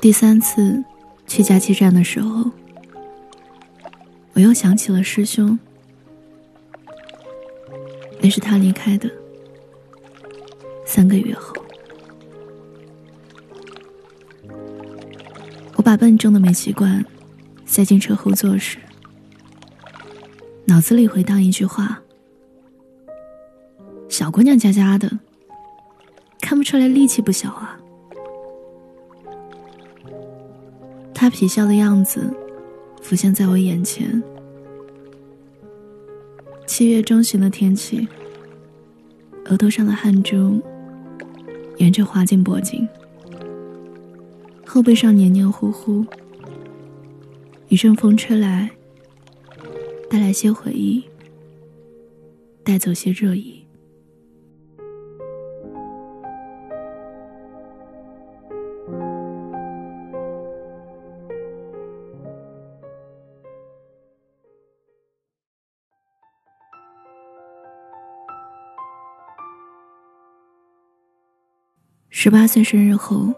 第三次去假期站的时候，我又想起了师兄。那是他离开的三个月后，我把笨重的煤气罐塞进车后座时，脑子里回荡一句话：“小姑娘家家的，看不出来力气不小啊。”他皮笑的样子浮现在我眼前。七月中旬的天气，额头上的汗珠沿着滑进脖颈，后背上黏黏糊糊。一阵风吹来，带来些回忆，带走些热意。十八岁生日后，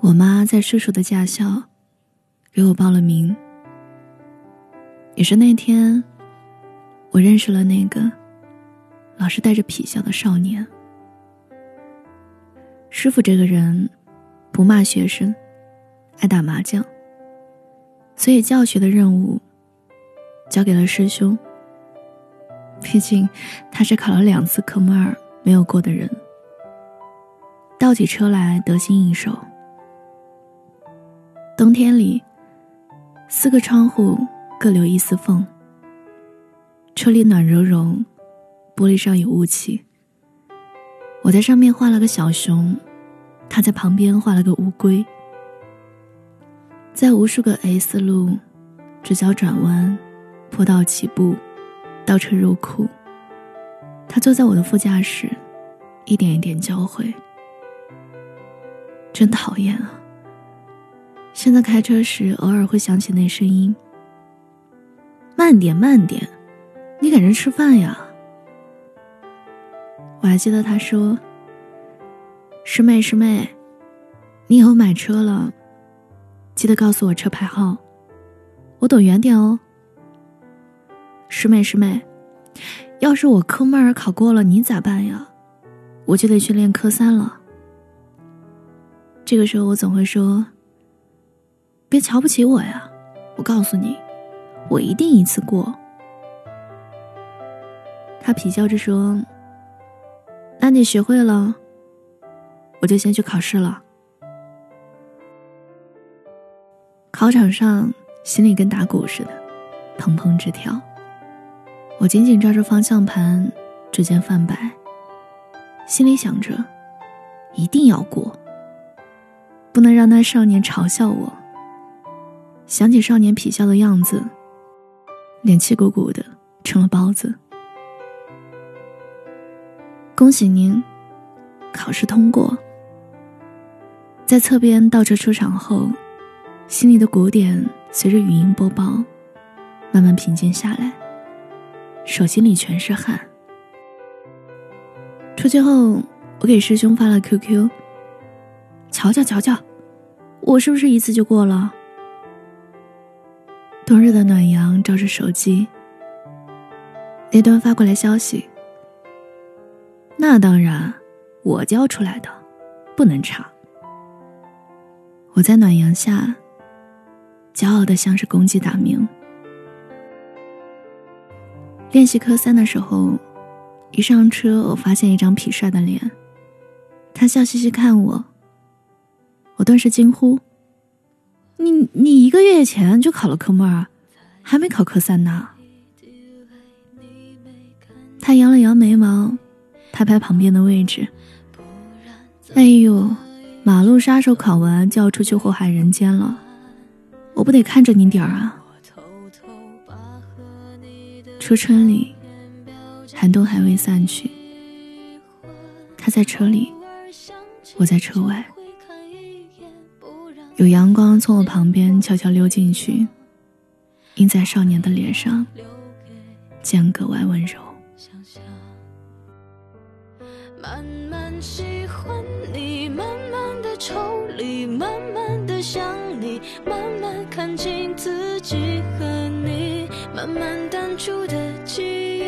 我妈在叔叔的驾校给我报了名。也是那天，我认识了那个老是带着痞笑的少年。师傅这个人不骂学生，爱打麻将，所以教学的任务交给了师兄。毕竟他是考了两次科目二没有过的人。倒起车来得心应手。冬天里，四个窗户各留一丝缝。车里暖融融，玻璃上有雾气。我在上面画了个小熊，他在旁边画了个乌龟。在无数个 S 路，直角转弯，坡道起步，倒车入库。他坐在我的副驾驶，一点一点教会。真讨厌啊！现在开车时偶尔会想起那声音：“慢点，慢点，你赶着吃饭呀。”我还记得他说：“师妹，师妹，你以后买车了，记得告诉我车牌号，我躲远点哦。”师妹，师妹，要是我科目二考过了，你咋办呀？我就得去练科三了。这个时候，我总会说：“别瞧不起我呀！我告诉你，我一定一次过。”他皮笑着说：“那你学会了，我就先去考试了。”考场上，心里跟打鼓似的，砰砰直跳。我紧紧抓住方向盘，指尖泛白，心里想着：一定要过。不能让那少年嘲笑我。想起少年痞笑的样子，脸气鼓鼓的，成了包子。恭喜您，考试通过。在侧边倒车出场后，心里的鼓点随着语音播报，慢慢平静下来，手心里全是汗。出去后，我给师兄发了 QQ。瞧瞧瞧瞧，我是不是一次就过了？冬日的暖阳照着手机，那端发过来消息。那当然，我教出来的，不能差。我在暖阳下，骄傲的像是公鸡打鸣。练习科三的时候，一上车，我发现一张痞帅的脸，他笑嘻嘻看我。我顿时惊呼：“你你一个月前就考了科目二，还没考科三呢？”他扬了扬眉毛，拍拍旁边的位置：“哎呦，马路杀手考完就要出去祸害人间了，我不得看着你点儿啊！”初春里，寒冬还未散去，他在车里，我在车外。有阳光从我旁边悄悄溜进去，映在少年的脸上，这样格外温柔。慢慢喜欢你，慢慢的抽离，慢慢的想你，慢慢看清自己和你，慢慢淡出的记忆，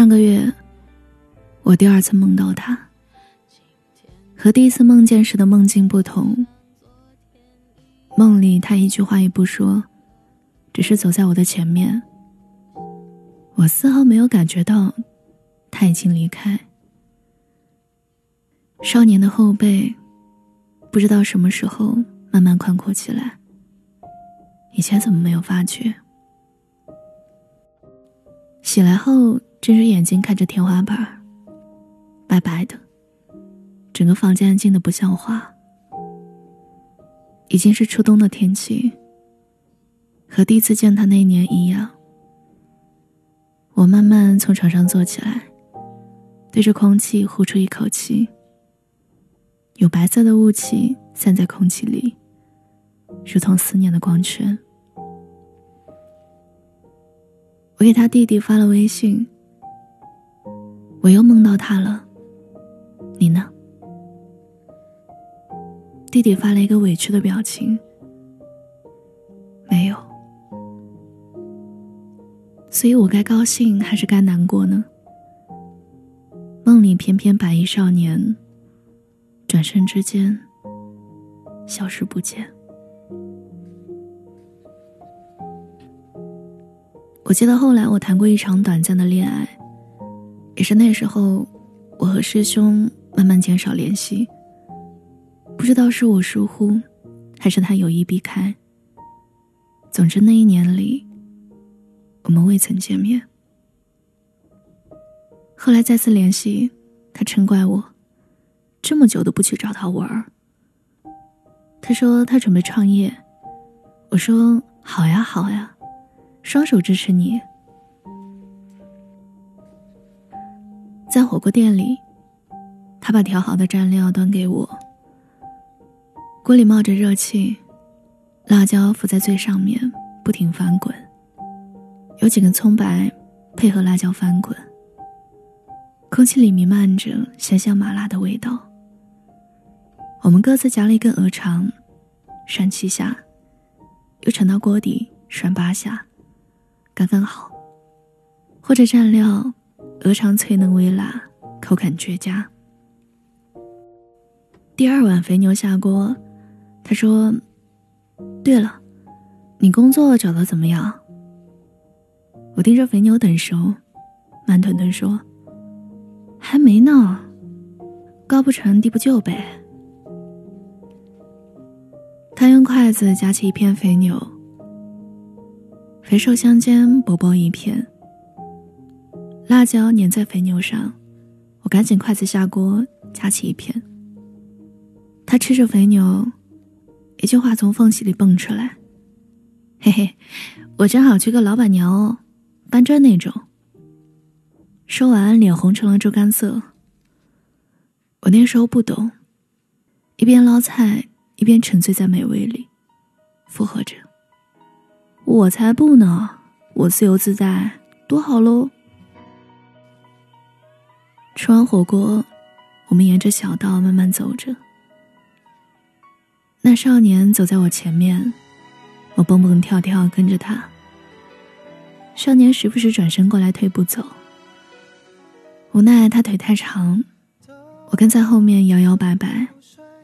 上个月，我第二次梦到他，和第一次梦见时的梦境不同。梦里他一句话也不说，只是走在我的前面。我丝毫没有感觉到他已经离开。少年的后背，不知道什么时候慢慢宽阔起来。以前怎么没有发觉？醒来后，睁着眼睛看着天花板，白白的，整个房间安静的不像话。已经是初冬的天气，和第一次见他那年一样。我慢慢从床上坐起来，对着空气呼出一口气。有白色的雾气散在空气里，如同思念的光圈。我给他弟弟发了微信，我又梦到他了，你呢？弟弟发了一个委屈的表情，没有。所以我该高兴还是该难过呢？梦里翩翩白衣少年，转身之间消失不见。我记得后来我谈过一场短暂的恋爱，也是那时候，我和师兄慢慢减少联系。不知道是我疏忽，还是他有意避开。总之那一年里，我们未曾见面。后来再次联系，他嗔怪我，这么久都不去找他玩儿。他说他准备创业，我说好呀好呀。双手支持你。在火锅店里，他把调好的蘸料端给我。锅里冒着热气，辣椒浮在最上面，不停翻滚。有几根葱白配合辣椒翻滚，空气里弥漫着鲜香麻辣的味道。我们各自夹了一根鹅肠，涮七下，又盛到锅底涮八下。刚刚好，或者蘸料，鹅肠脆嫩微辣，口感绝佳。第二碗肥牛下锅，他说：“对了，你工作找的怎么样？”我盯着肥牛等熟，慢吞吞说：“还没呢，高不成低不就呗。”他用筷子夹起一片肥牛。肥瘦相间，薄薄一片。辣椒粘在肥牛上，我赶紧筷子下锅夹起一片。他吃着肥牛，一句话从缝隙里蹦出来：“嘿嘿，我正好缺个老板娘哦，搬砖那种。”说完，脸红成了猪肝色。我那时候不懂，一边捞菜，一边沉醉在美味里，附和着。我才不呢！我自由自在，多好喽！吃完火锅，我们沿着小道慢慢走着。那少年走在我前面，我蹦蹦跳跳跟着他。少年时不时转身过来退步走，无奈他腿太长，我跟在后面摇摇摆摆，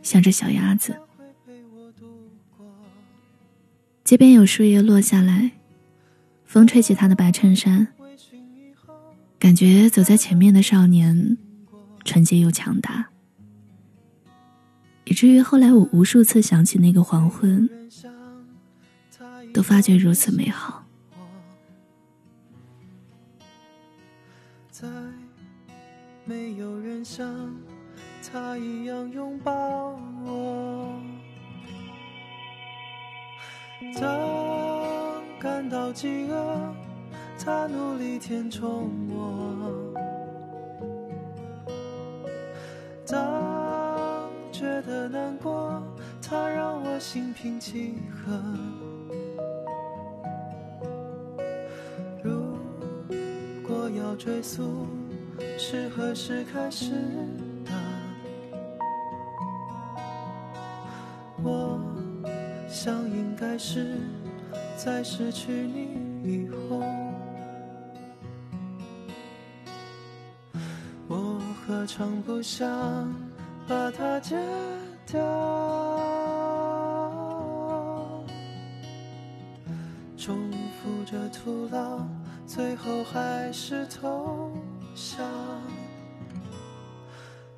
像只小鸭子。街边有树叶落下来，风吹起他的白衬衫。感觉走在前面的少年，纯洁又强大，以至于后来我无数次想起那个黄昏，都发觉如此美好。在没有人像他一样拥抱我。当感到饥饿，他努力填充我；当觉得难过，他让我心平气和。如果要追溯是何时开始？的，我。想应该是在失去你以后，我何尝不想把它戒掉？重复着徒劳，最后还是投降。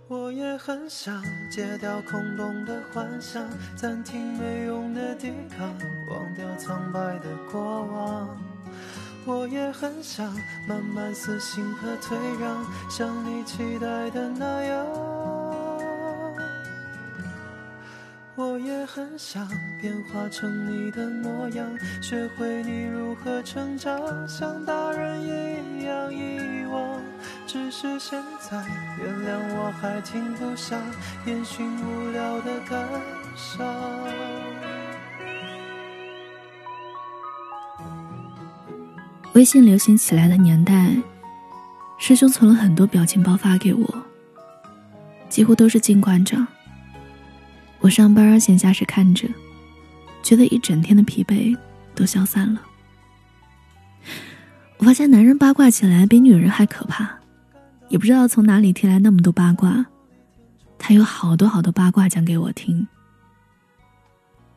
我也很想戒掉空洞的幻想，暂停没用的抵抗，忘掉苍白的过往。我也很想慢慢死心和退让，像你期待的那样。我也很想变化成你的模样，学会你如何成长，像大人一样遗忘。只是现在，原谅我还停不下烟熏无聊的感伤。微信流行起来的年代，师兄存了很多表情包发给我，几乎都是金馆长。我上班闲暇时看着，觉得一整天的疲惫都消散了。我发现男人八卦起来比女人还可怕。也不知道从哪里听来那么多八卦，他有好多好多八卦讲给我听。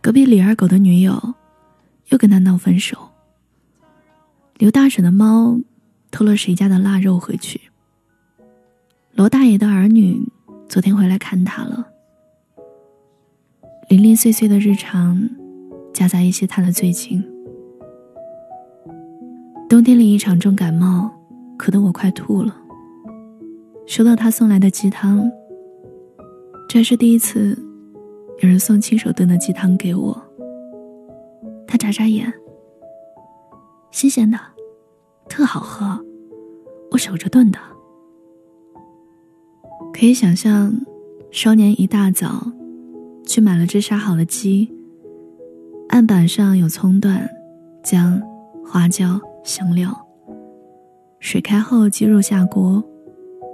隔壁李二狗的女友又跟他闹分手。刘大婶的猫偷了谁家的腊肉回去。罗大爷的儿女昨天回来看他了。零零碎碎的日常，夹杂一些他的最近。冬天里一场重感冒，咳得我快吐了。收到他送来的鸡汤，这是第一次有人送亲手炖的鸡汤给我。他眨眨眼，新鲜的，特好喝，我守着炖的。可以想象，少年一大早去买了只杀好的鸡，案板上有葱段、姜、花椒、香料。水开后，鸡肉下锅。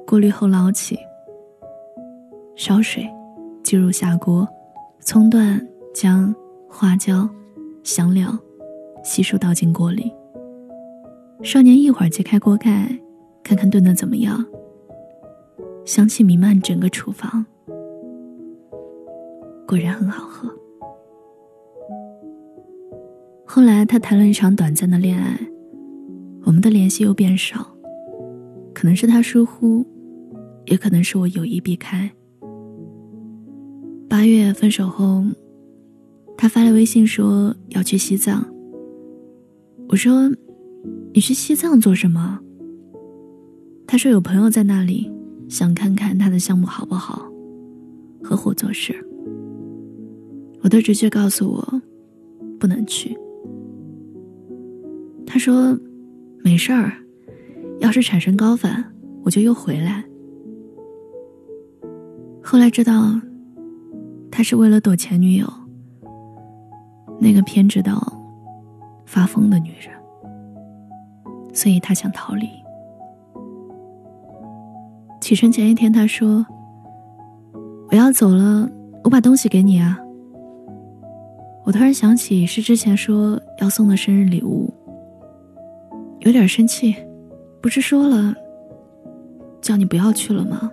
过滤后捞起，烧水，鸡肉下锅，葱段、姜、花椒、香料悉数倒进锅里。少年一会儿揭开锅盖，看看炖的怎么样。香气弥漫整个厨房，果然很好喝。后来他谈了一场短暂的恋爱，我们的联系又变少，可能是他疏忽。也可能是我有意避开。八月分手后，他发来微信说要去西藏。我说：“你去西藏做什么？”他说有朋友在那里，想看看他的项目好不好，合伙做事。我的直觉告诉我，不能去。他说：“没事儿，要是产生高反，我就又回来。”后来知道，他是为了躲前女友，那个偏执到发疯的女人，所以他想逃离。启程前一天，他说：“我要走了，我把东西给你啊。”我突然想起是之前说要送的生日礼物，有点生气，不是说了叫你不要去了吗？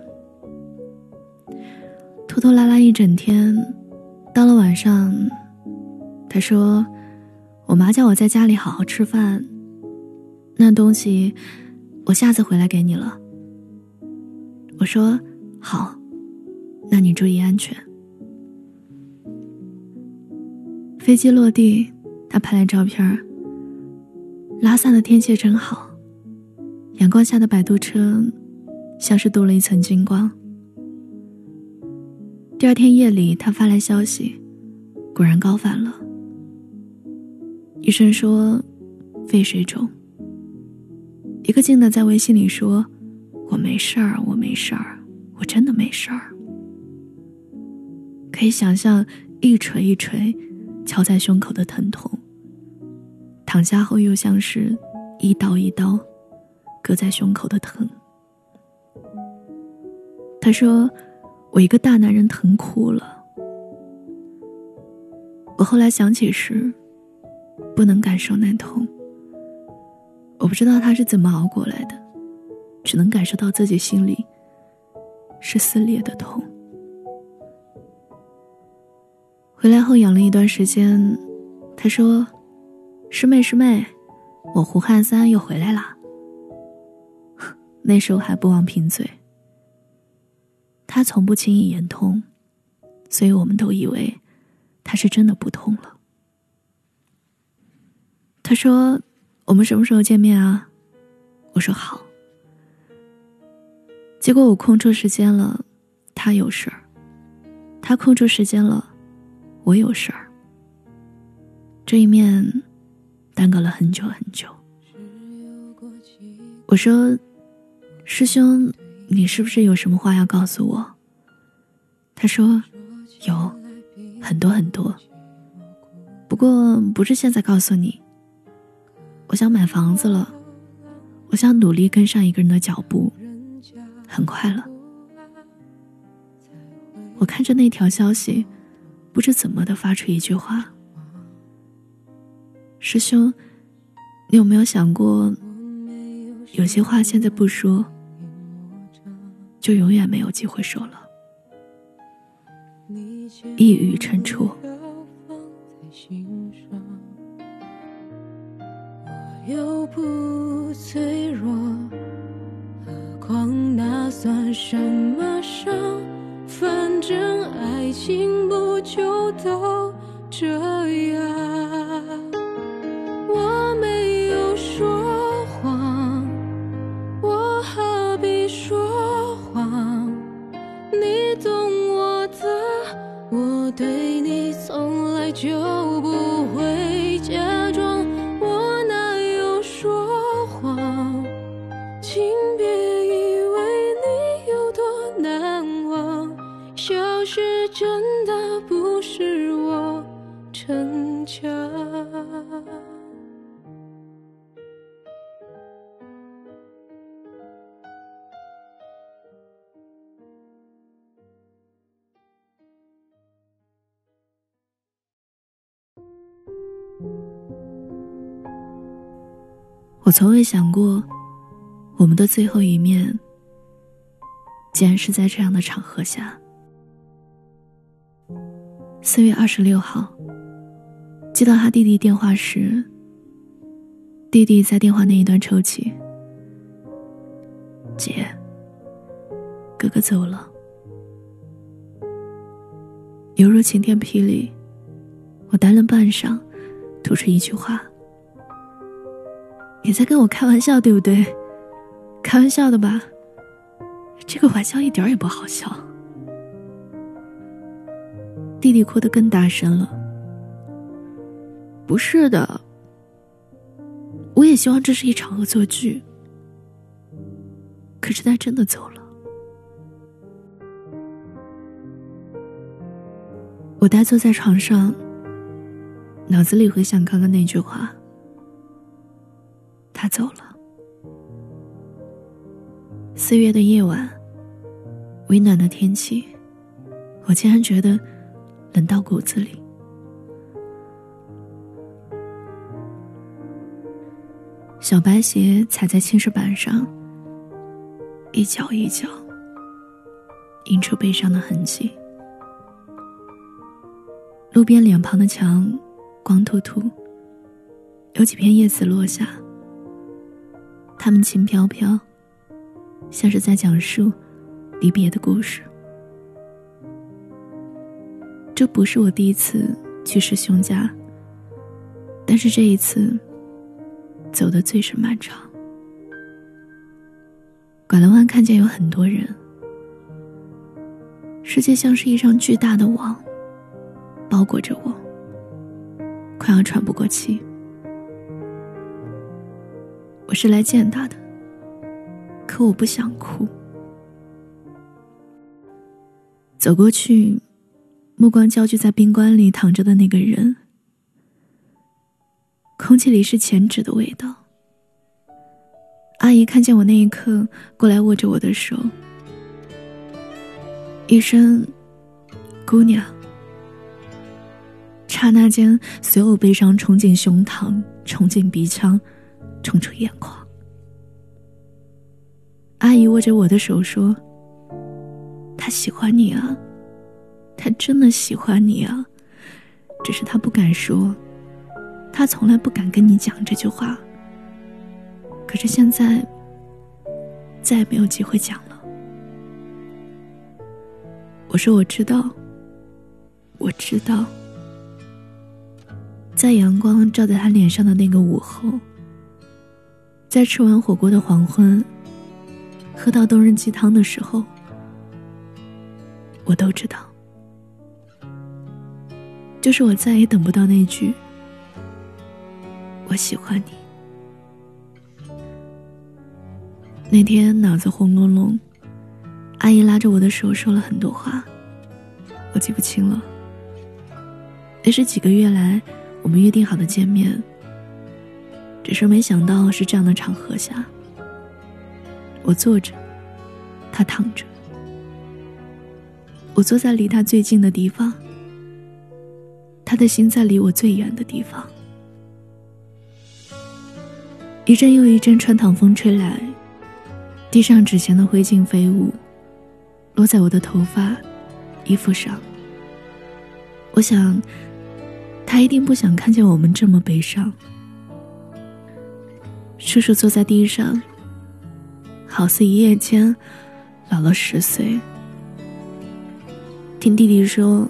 拖拖拉拉一整天，到了晚上，他说：“我妈叫我在家里好好吃饭，那东西我下次回来给你了。”我说：“好，那你注意安全。”飞机落地，他拍来照片拉萨的天气真好，阳光下的摆渡车像是镀了一层金光。第二天夜里，他发来消息，果然高反了。医生说，肺水肿。一个劲的在微信里说：“我没事儿，我没事儿，我真的没事儿。”可以想象一锤一锤敲在胸口的疼痛。躺下后又像是一刀一刀割在胸口的疼。他说：“我一个大男人疼哭了。”我后来想起时，不能感受那痛。我不知道他是怎么熬过来的，只能感受到自己心里是撕裂的痛。回来后养了一段时间，他说：“师妹师妹，我胡汉三又回来啦。”那时候还不忘贫嘴。他从不轻易言痛，所以我们都以为他是真的不痛了。他说。我们什么时候见面啊？我说好。结果我空出时间了，他有事儿；他空出时间了，我有事儿。这一面耽搁了很久很久。我说：“师兄，你是不是有什么话要告诉我？”他说：“有很多很多，不过不是现在告诉你。”我想买房子了，我想努力跟上一个人的脚步，很快了。我看着那条消息，不知怎么的发出一句话：“师兄，你有没有想过，有些话现在不说，就永远没有机会说了？”一语成谶。又不脆弱，何况那算什么伤？反正爱情不就都这样？我从未想过，我们的最后一面，竟然是在这样的场合下。四月二十六号，接到他弟弟电话时，弟弟在电话那一端抽泣：“姐，哥哥走了。”犹如晴天霹雳，我呆了半晌，吐出一句话。你在跟我开玩笑，对不对？开玩笑的吧？这个玩笑一点也不好笑。弟弟哭得更大声了。不是的，我也希望这是一场恶作剧。可是他真的走了。我呆坐在床上，脑子里回想刚刚那句话。他走了。四月的夜晚，微暖的天气，我竟然觉得冷到骨子里。小白鞋踩在青石板上，一脚一脚，印出悲伤的痕迹。路边两旁的墙光秃秃，有几片叶子落下。他们轻飘飘，像是在讲述离别的故事。这不是我第一次去师兄家，但是这一次走的最是漫长。拐了弯，看见有很多人，世界像是一张巨大的网，包裹着我，快要喘不过气。我是来见他的，可我不想哭。走过去，目光焦距在冰棺里躺着的那个人，空气里是前纸的味道。阿姨看见我那一刻，过来握着我的手，一声“姑娘”，刹那间，所有悲伤冲进胸膛，冲进鼻腔，冲出眼眶。阿姨握着我的手说。他喜欢你啊，他真的喜欢你啊，只是他不敢说，他从来不敢跟你讲这句话。可是现在，再也没有机会讲了。我说我知道，我知道，在阳光照在他脸上的那个午后，在吃完火锅的黄昏，喝到冬日鸡汤的时候。我都知道，就是我再也等不到那句“我喜欢你”。那天脑子轰隆隆，阿姨拉着我的手说了很多话，我记不清了。那是几个月来我们约定好的见面，只是没想到是这样的场合下，我坐着，他躺着。我坐在离他最近的地方，他的心在离我最远的地方。一阵又一阵穿堂风吹来，地上纸钱的灰烬飞舞，落在我的头发、衣服上。我想，他一定不想看见我们这么悲伤。叔叔坐在地上，好似一夜间老了十岁。听弟弟说，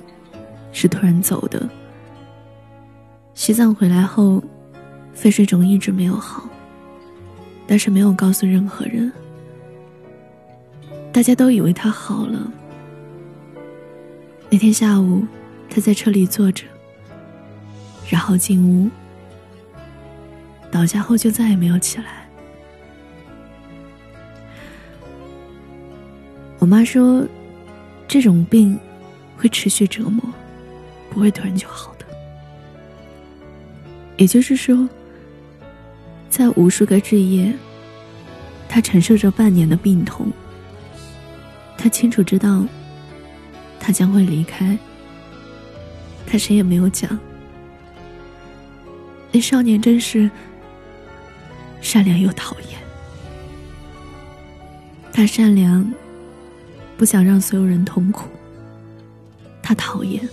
是突然走的。西藏回来后，肺水肿一直没有好，但是没有告诉任何人。大家都以为他好了。那天下午，他在车里坐着，然后进屋，倒下后就再也没有起来。我妈说，这种病。会持续折磨，不会突然就好的。也就是说，在无数个日夜，他承受着半年的病痛。他清楚知道，他将会离开。他谁也没有讲。那少年真是善良又讨厌。他善良，不想让所有人痛苦。他讨厌，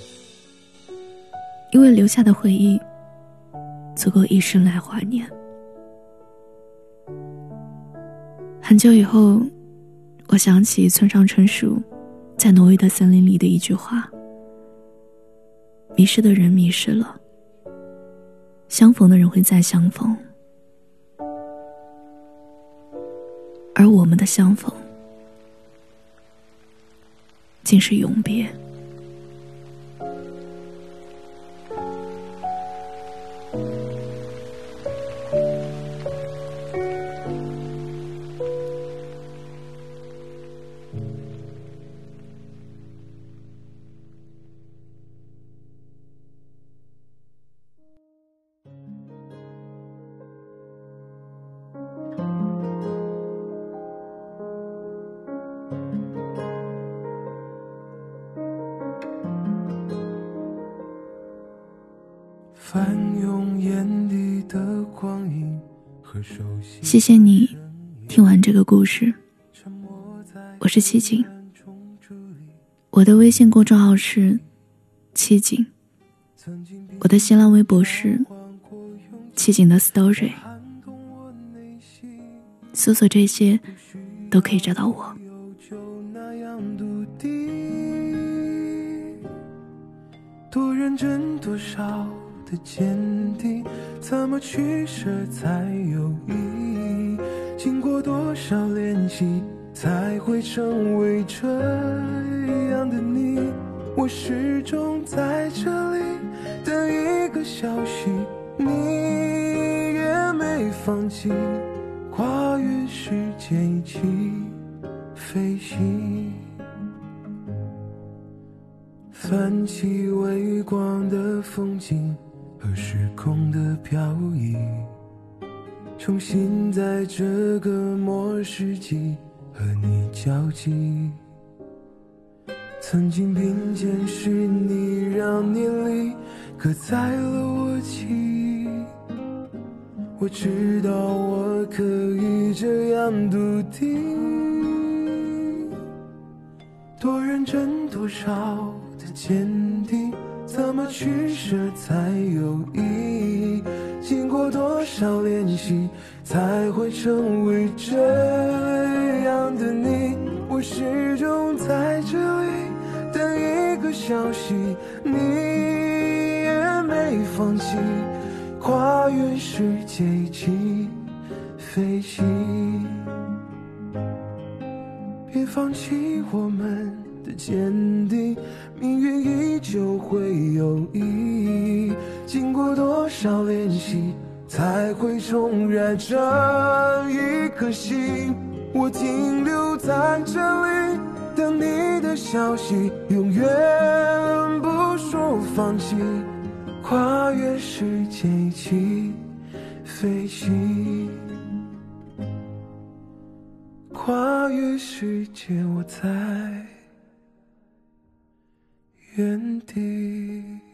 因为留下的回忆足够一生来怀念。很久以后，我想起村上春树在《挪威的森林》里的一句话：“迷失的人迷失了，相逢的人会再相逢，而我们的相逢，竟是永别。”谢谢你听完这个故事。我是七景，我的微信公众号是七景，我的新浪微博是七景的 story，搜索这些都可以找到我。多认真，多少的坚定，怎么取舍才有意义？经过多少练习，才会成为这样的你？我始终在这里等一个消息，你也没放弃，跨越时间一起飞行。泛起微光的风景和时空的漂移，重新在这个末世纪和你交集。曾经并肩是你，让年龄刻在了我记忆。我知道我可以这样笃定，多认真多少的坚，怎么取舍才有意义？经过多少练习，才会成为这样的你？我始终在这里。等一个消息，你也没放弃，跨越世界一起飞行。别放弃我们坚定，命运依旧会有意义。经过多少练习，才会重燃这一颗心？我停留在这里。等你的消息，永远不说放弃，跨越时间一起飞行，跨越世界，我在。原地。